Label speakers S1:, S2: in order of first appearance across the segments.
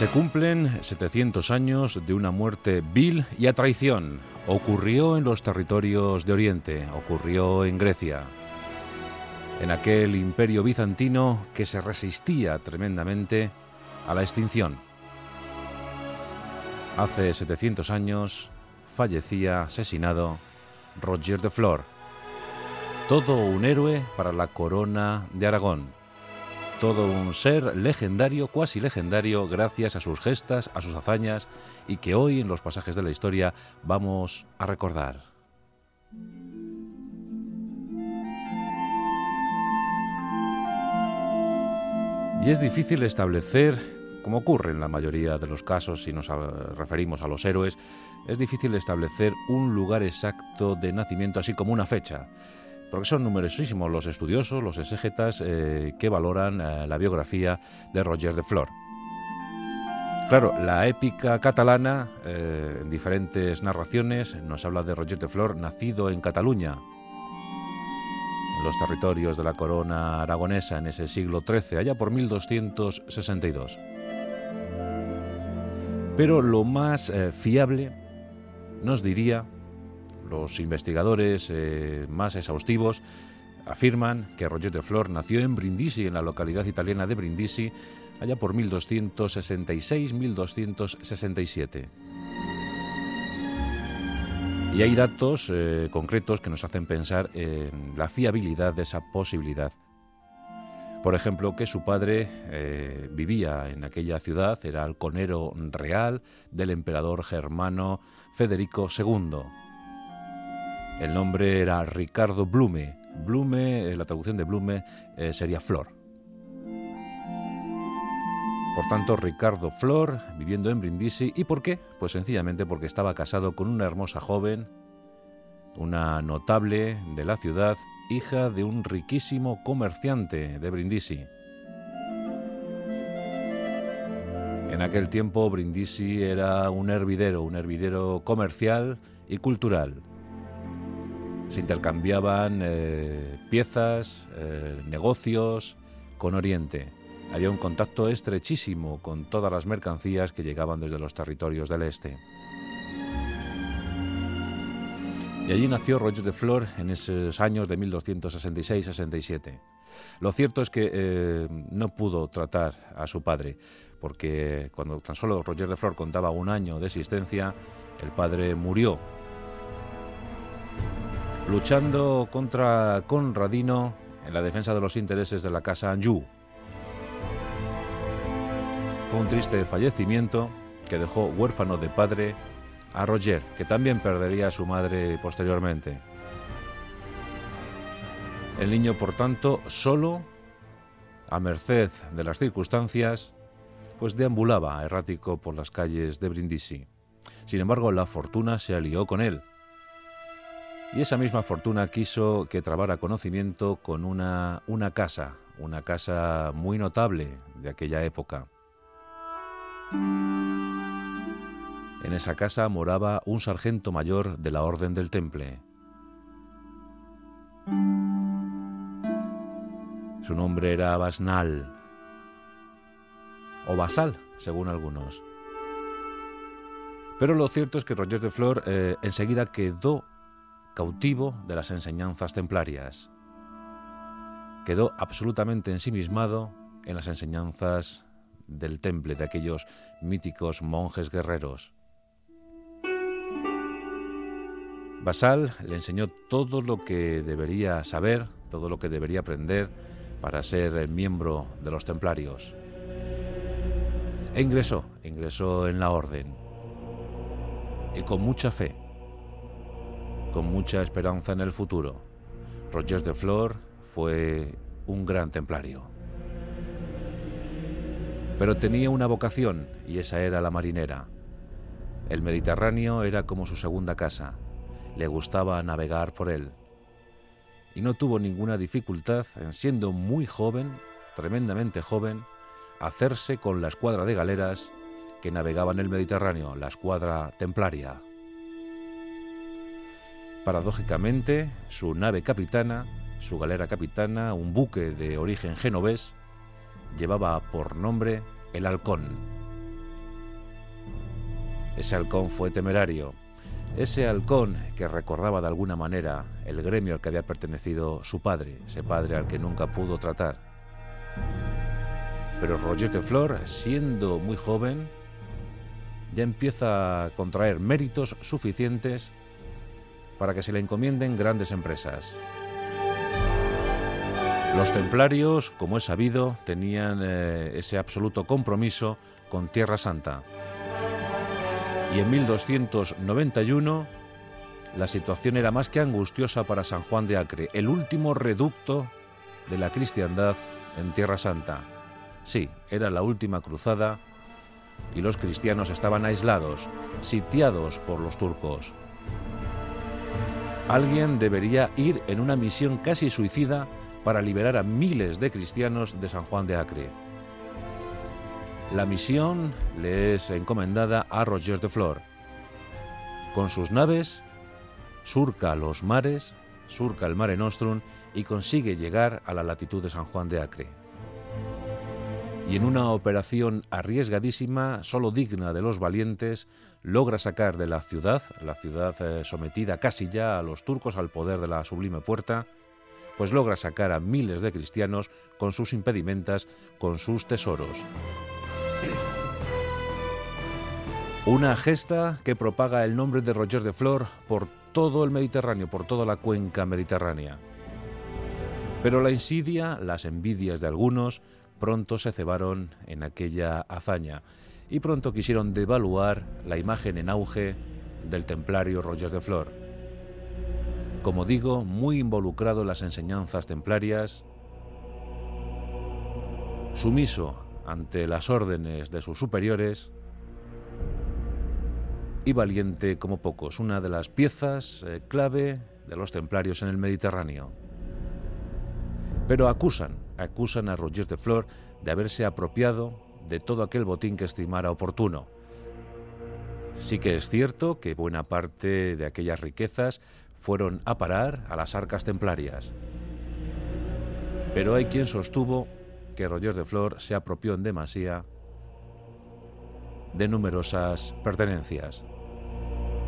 S1: Se cumplen 700 años de una muerte vil y a traición. Ocurrió en los territorios de Oriente, ocurrió en Grecia, en aquel imperio bizantino que se resistía tremendamente a la extinción. Hace 700 años fallecía asesinado Roger de Flor, todo un héroe para la corona de Aragón todo un ser legendario, cuasi legendario, gracias a sus gestas, a sus hazañas y que hoy en los pasajes de la historia vamos a recordar. Y es difícil establecer, como ocurre en la mayoría de los casos si nos referimos a los héroes, es difícil establecer un lugar exacto de nacimiento así como una fecha porque son numerosísimos los estudiosos, los exégetas eh, que valoran eh, la biografía de Roger de Flor. Claro, la épica catalana, eh, en diferentes narraciones, nos habla de Roger de Flor, nacido en Cataluña, en los territorios de la corona aragonesa en ese siglo XIII, allá por 1262. Pero lo más fiable nos diría los investigadores eh, más exhaustivos afirman que Roger de Flor nació en Brindisi, en la localidad italiana de Brindisi, allá por 1266-1267. Y hay datos eh, concretos que nos hacen pensar en la fiabilidad de esa posibilidad. Por ejemplo, que su padre eh, vivía en aquella ciudad, era el conero real del emperador germano Federico II. El nombre era Ricardo Blume. Blume, eh, la traducción de Blume eh, sería flor. Por tanto, Ricardo Flor, viviendo en Brindisi. ¿Y por qué? Pues sencillamente porque estaba casado con una hermosa joven, una notable de la ciudad, hija de un riquísimo comerciante de Brindisi. En aquel tiempo Brindisi era un hervidero, un hervidero comercial y cultural se intercambiaban eh, piezas, eh, negocios con Oriente. Había un contacto estrechísimo con todas las mercancías que llegaban desde los territorios del este. Y allí nació Roger de Flor en esos años de 1266-67. Lo cierto es que eh, no pudo tratar a su padre, porque cuando tan solo Roger de Flor contaba un año de existencia, el padre murió luchando contra Conradino en la defensa de los intereses de la casa Anjou. Fue un triste fallecimiento que dejó huérfano de padre a Roger, que también perdería a su madre posteriormente. El niño, por tanto, solo, a merced de las circunstancias, pues deambulaba errático por las calles de Brindisi. Sin embargo, la fortuna se alió con él y esa misma fortuna quiso que trabara conocimiento con una, una casa, una casa muy notable de aquella época. En esa casa moraba un sargento mayor de la Orden del Temple. Su nombre era Basnal, o Basal, según algunos. Pero lo cierto es que Roger de Flor eh, enseguida quedó cautivo de las enseñanzas templarias. Quedó absolutamente ensimismado en las enseñanzas del temple de aquellos míticos monjes guerreros. Basal le enseñó todo lo que debería saber, todo lo que debería aprender para ser miembro de los templarios. E ingresó, ingresó en la orden. Y con mucha fe, con mucha esperanza en el futuro. Roger de Flor fue un gran templario. Pero tenía una vocación y esa era la marinera. El Mediterráneo era como su segunda casa. Le gustaba navegar por él. Y no tuvo ninguna dificultad en siendo muy joven, tremendamente joven, hacerse con la escuadra de galeras que navegaba en el Mediterráneo, la escuadra templaria. Paradójicamente, su nave capitana, su galera capitana, un buque de origen genovés, llevaba por nombre el Halcón. Ese halcón fue temerario. Ese halcón que recordaba de alguna manera el gremio al que había pertenecido su padre, ese padre al que nunca pudo tratar. Pero Roger de Flor, siendo muy joven, ya empieza a contraer méritos suficientes para que se le encomienden grandes empresas. Los templarios, como es sabido, tenían eh, ese absoluto compromiso con Tierra Santa. Y en 1291 la situación era más que angustiosa para San Juan de Acre, el último reducto de la cristiandad en Tierra Santa. Sí, era la última cruzada y los cristianos estaban aislados, sitiados por los turcos. Alguien debería ir en una misión casi suicida para liberar a miles de cristianos de San Juan de Acre. La misión le es encomendada a Roger de Flor. Con sus naves, surca los mares, surca el Mare Nostrum y consigue llegar a la latitud de San Juan de Acre. Y en una operación arriesgadísima, solo digna de los valientes, logra sacar de la ciudad, la ciudad eh, sometida casi ya a los turcos al poder de la sublime puerta, pues logra sacar a miles de cristianos con sus impedimentas, con sus tesoros. Una gesta que propaga el nombre de Roger de Flor por todo el Mediterráneo, por toda la cuenca mediterránea. Pero la insidia, las envidias de algunos, pronto se cebaron en aquella hazaña y pronto quisieron devaluar la imagen en auge del templario Roger de Flor como digo, muy involucrado en las enseñanzas templarias, sumiso ante las órdenes de sus superiores y valiente como pocos, una de las piezas eh, clave de los templarios en el Mediterráneo. Pero acusan, acusan a Roger de Flor de haberse apropiado de todo aquel botín que estimara oportuno. Sí que es cierto que buena parte de aquellas riquezas fueron a parar a las arcas templarias. Pero hay quien sostuvo que Roger de Flor se apropió en demasía de numerosas pertenencias,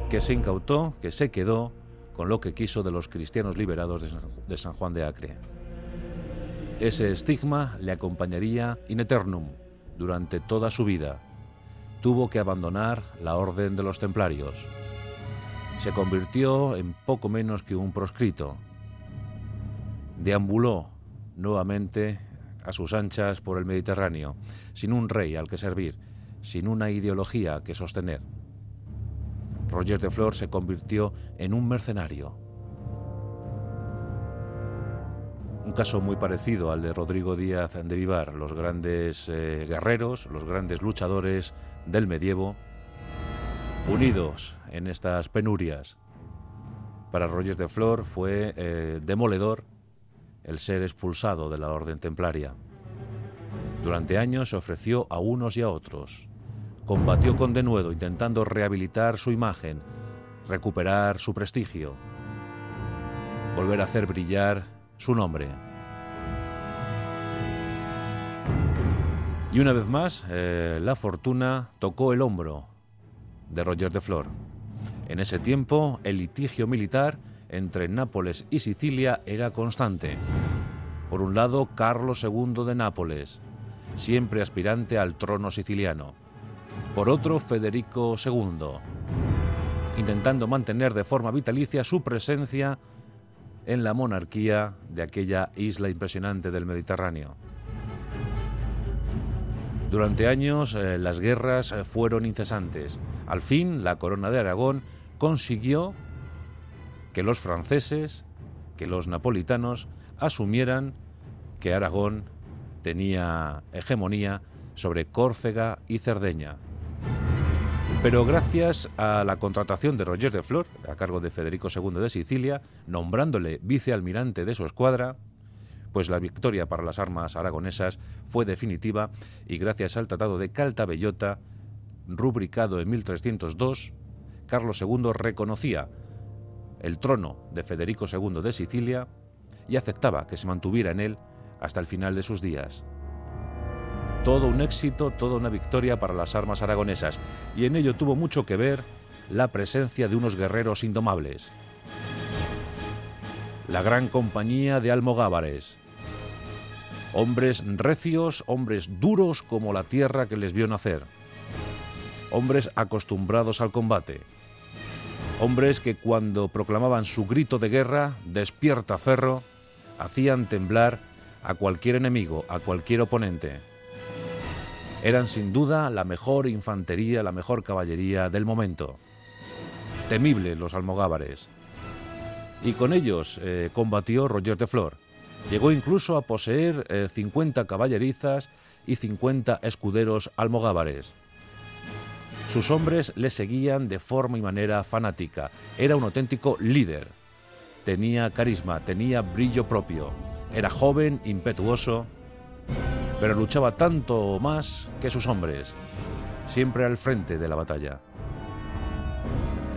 S1: que se incautó, que se quedó con lo que quiso de los cristianos liberados de San Juan de Acre. Ese estigma le acompañaría in eternum durante toda su vida. Tuvo que abandonar la orden de los templarios se convirtió en poco menos que un proscrito. Deambuló nuevamente a sus anchas por el Mediterráneo, sin un rey al que servir, sin una ideología que sostener. Roger de Flor se convirtió en un mercenario. Un caso muy parecido al de Rodrigo Díaz de Vivar, los grandes eh, guerreros, los grandes luchadores del medievo, unidos en estas penurias. Para Rogers de Flor fue eh, demoledor el ser expulsado de la orden templaria. Durante años se ofreció a unos y a otros. Combatió con denuedo intentando rehabilitar su imagen, recuperar su prestigio, volver a hacer brillar su nombre. Y una vez más, eh, la fortuna tocó el hombro de Roger de Flor. En ese tiempo, el litigio militar entre Nápoles y Sicilia era constante. Por un lado, Carlos II de Nápoles, siempre aspirante al trono siciliano. Por otro, Federico II, intentando mantener de forma vitalicia su presencia en la monarquía de aquella isla impresionante del Mediterráneo. Durante años eh, las guerras eh, fueron incesantes. Al fin la corona de Aragón consiguió que los franceses, que los napolitanos asumieran que Aragón tenía hegemonía sobre Córcega y Cerdeña. Pero gracias a la contratación de Roger de Flor, a cargo de Federico II de Sicilia, nombrándole vicealmirante de su escuadra, pues la victoria para las armas aragonesas fue definitiva y gracias al Tratado de Caltabellota, rubricado en 1302, Carlos II reconocía el trono de Federico II de Sicilia y aceptaba que se mantuviera en él hasta el final de sus días. Todo un éxito, toda una victoria para las armas aragonesas, y en ello tuvo mucho que ver la presencia de unos guerreros indomables. La gran compañía de almogávares, hombres recios, hombres duros como la tierra que les vio nacer, hombres acostumbrados al combate, hombres que cuando proclamaban su grito de guerra, despierta ferro, hacían temblar a cualquier enemigo, a cualquier oponente. Eran sin duda la mejor infantería, la mejor caballería del momento. Temibles los almogávares. Y con ellos eh, combatió Roger de Flor. Llegó incluso a poseer 50 eh, caballerizas y 50 escuderos almogávares. Sus hombres le seguían de forma y manera fanática. Era un auténtico líder. Tenía carisma, tenía brillo propio. Era joven, impetuoso, pero luchaba tanto más que sus hombres, siempre al frente de la batalla.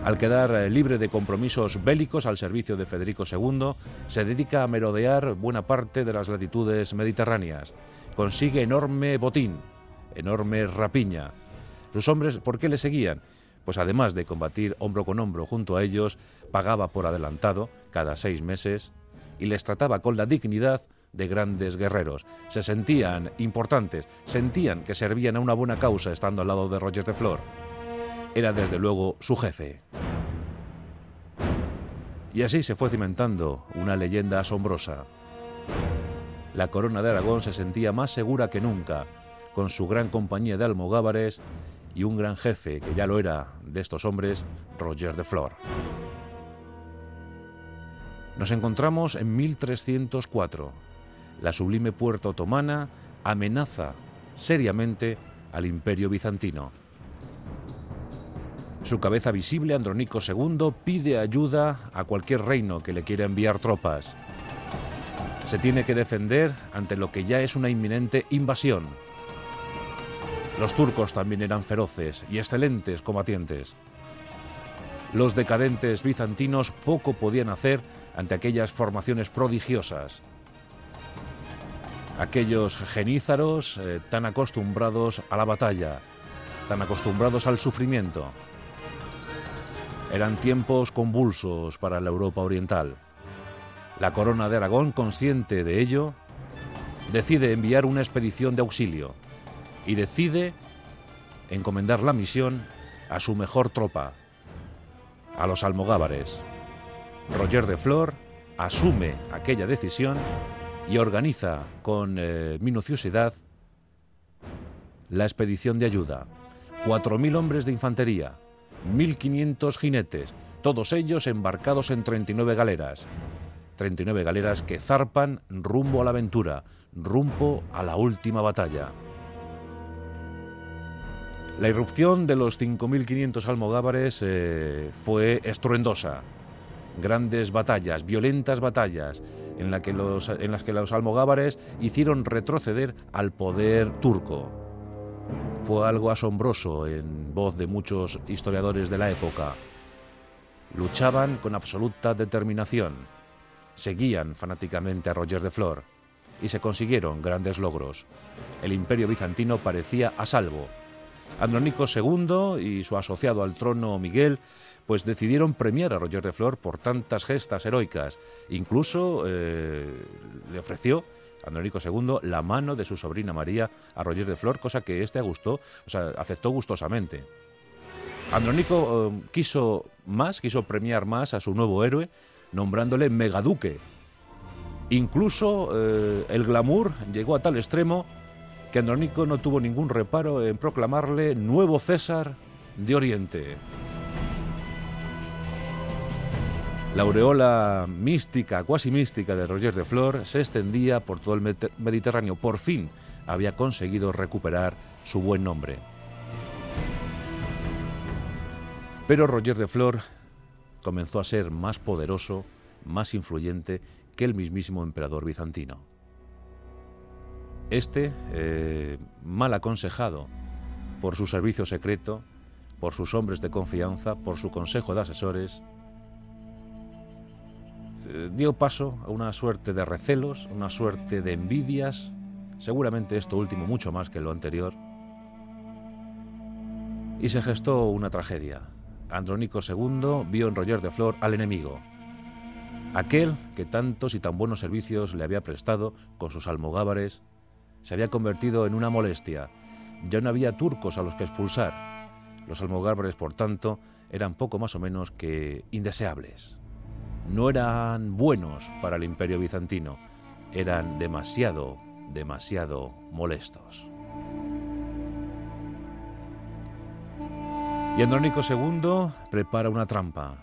S1: Al quedar eh, libre de compromisos bélicos al servicio de Federico II, se dedica a merodear buena parte de las latitudes mediterráneas. Consigue enorme botín, enorme rapiña. Sus hombres, ¿por qué le seguían? Pues además de combatir hombro con hombro junto a ellos, pagaba por adelantado cada seis meses y les trataba con la dignidad de grandes guerreros. Se sentían importantes, sentían que servían a una buena causa estando al lado de Roger de Flor era desde luego su jefe. Y así se fue cimentando una leyenda asombrosa. La corona de Aragón se sentía más segura que nunca, con su gran compañía de almogávares y un gran jefe, que ya lo era, de estos hombres, Roger de Flor. Nos encontramos en 1304. La sublime puerta otomana amenaza seriamente al imperio bizantino. Su cabeza visible, Andrónico II, pide ayuda a cualquier reino que le quiera enviar tropas. Se tiene que defender ante lo que ya es una inminente invasión. Los turcos también eran feroces y excelentes combatientes. Los decadentes bizantinos poco podían hacer ante aquellas formaciones prodigiosas. Aquellos genízaros eh, tan acostumbrados a la batalla, tan acostumbrados al sufrimiento. Eran tiempos convulsos para la Europa oriental. La corona de Aragón, consciente de ello, decide enviar una expedición de auxilio y decide encomendar la misión a su mejor tropa, a los almogávares. Roger de Flor asume aquella decisión y organiza con eh, minuciosidad la expedición de ayuda. 4.000 hombres de infantería, 1.500 jinetes, todos ellos embarcados en 39 galeras. 39 galeras que zarpan rumbo a la aventura, rumbo a la última batalla. La irrupción de los 5.500 almogávares eh, fue estruendosa. Grandes batallas, violentas batallas, en, la que los, en las que los almogávares hicieron retroceder al poder turco fue algo asombroso en voz de muchos historiadores de la época. Luchaban con absoluta determinación, seguían fanáticamente a Roger de Flor y se consiguieron grandes logros. El imperio bizantino parecía a salvo. Andrónico II y su asociado al trono Miguel pues decidieron premiar a Roger de Flor por tantas gestas heroicas. Incluso eh, le ofreció Andrónico II la mano de su sobrina María a Roger de Flor, cosa que éste gustó, o sea, aceptó gustosamente. Andrónico eh, quiso más, quiso premiar más a su nuevo héroe, nombrándole megaduque. Incluso eh, el glamour llegó a tal extremo que Andrónico no tuvo ningún reparo en proclamarle nuevo César de Oriente. La aureola mística, cuasi mística de Roger de Flor se extendía por todo el Mediterráneo. Por fin había conseguido recuperar su buen nombre. Pero Roger de Flor comenzó a ser más poderoso, más influyente que el mismísimo emperador bizantino. Este, eh, mal aconsejado por su servicio secreto, por sus hombres de confianza, por su consejo de asesores, dio paso a una suerte de recelos, una suerte de envidias seguramente esto último mucho más que lo anterior, y se gestó una tragedia. Andrónico II vio en Roger de Flor al enemigo, aquel que tantos y tan buenos servicios le había prestado con sus almogávares, se había convertido en una molestia. Ya no había turcos a los que expulsar. Los almogávares, por tanto, eran poco más o menos que indeseables. No eran buenos para el imperio bizantino, eran demasiado, demasiado molestos. Y Andrónico II prepara una trampa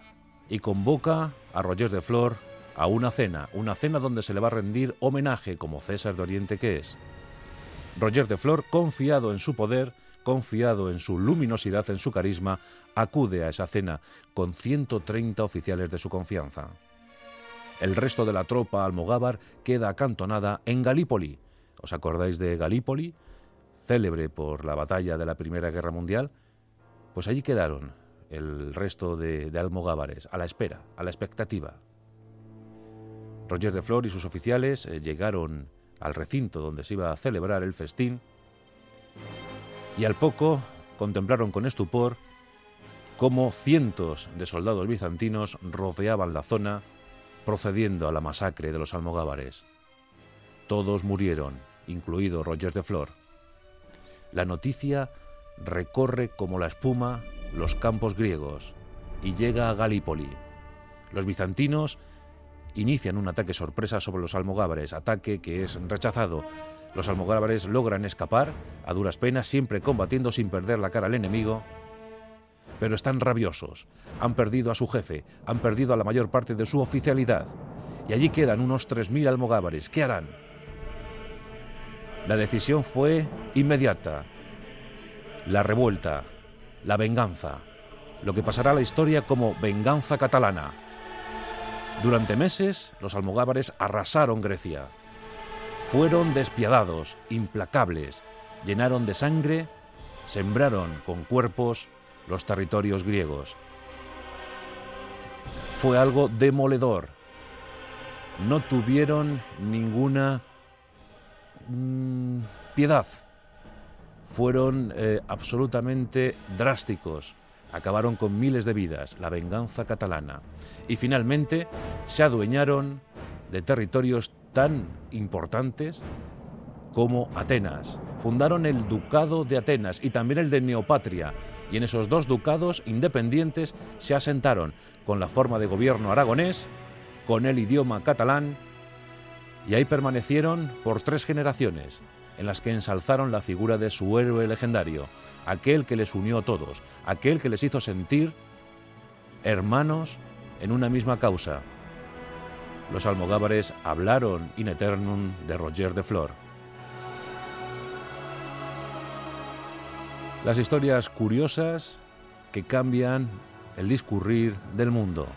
S1: y convoca a Roger de Flor a una cena, una cena donde se le va a rendir homenaje como César de Oriente que es. Roger de Flor, confiado en su poder, confiado en su luminosidad, en su carisma, acude a esa cena con 130 oficiales de su confianza. El resto de la tropa almogávar queda acantonada en Galípoli. ¿Os acordáis de Galípoli? Célebre por la batalla de la Primera Guerra Mundial. Pues allí quedaron el resto de, almogávares, a la espera, a la expectativa. Roger de Flor y sus oficiales eh, llegaron al recinto donde se iba a celebrar el festín y al poco contemplaron con estupor cómo cientos de soldados bizantinos rodeaban la zona procediendo a la masacre de los almogávares. Todos murieron, incluido Roger de Flor. La noticia recorre como la espuma los campos griegos y llega a Galípoli. Los bizantinos inician un ataque sorpresa sobre los almogávares, ataque que es rechazado. Los almogávares logran escapar, a duras penas, siempre combatiendo sin perder la cara al enemigo, pero están rabiosos. Han perdido a su jefe, han perdido a la mayor parte de su oficialidad, y allí quedan unos 3.000 almogávares. ¿Qué harán? La decisión fue inmediata. La revuelta, la venganza, lo que pasará a la historia como venganza catalana. Durante meses, los almogávares arrasaron Grecia. Fueron despiadados, implacables, llenaron de sangre, sembraron con cuerpos los territorios griegos. Fue algo demoledor. No tuvieron ninguna mm, piedad fueron eh, absolutamente drásticos. Acabaron con miles de vidas, la venganza catalana. Y finalmente se adueñaron de territorios tan importantes como Atenas. Fundaron el Ducado de Atenas y también el de Neopatria. Y en esos dos ducados independientes se asentaron con la forma de gobierno aragonés, con el idioma catalán, y ahí permanecieron por tres generaciones, en las que ensalzaron la figura de su héroe legendario, aquel que les unió a todos, aquel que les hizo sentir hermanos en una misma causa. Los almogávares hablaron in eternum de Roger de Flor. Las historias curiosas que cambian el discurrir del mundo.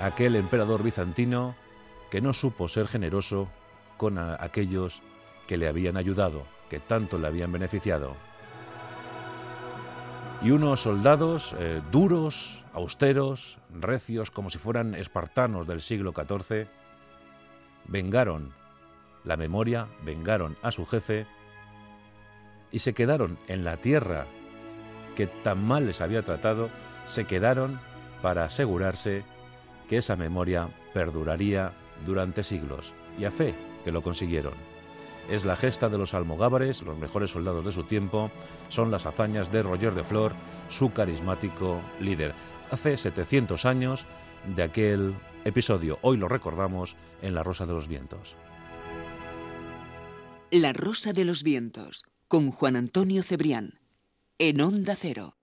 S1: Aquel emperador bizantino que no supo ser generoso con aquellos que le habían ayudado, que tanto le habían beneficiado. Y unos soldados eh, duros, austeros, recios, como si fueran espartanos del siglo XIV, vengaron la memoria, vengaron a su jefe y se quedaron en la tierra que tan mal les había tratado, se quedaron para asegurarse que esa memoria perduraría durante siglos. Y a fe que lo consiguieron es la gesta de los almogávares, los mejores soldados de su tiempo, son las hazañas de Roger de Flor, su carismático líder. Hace 700 años de aquel episodio, hoy lo recordamos en La Rosa de los Vientos.
S2: La Rosa de los Vientos, con Juan Antonio Cebrián, en Onda Cero.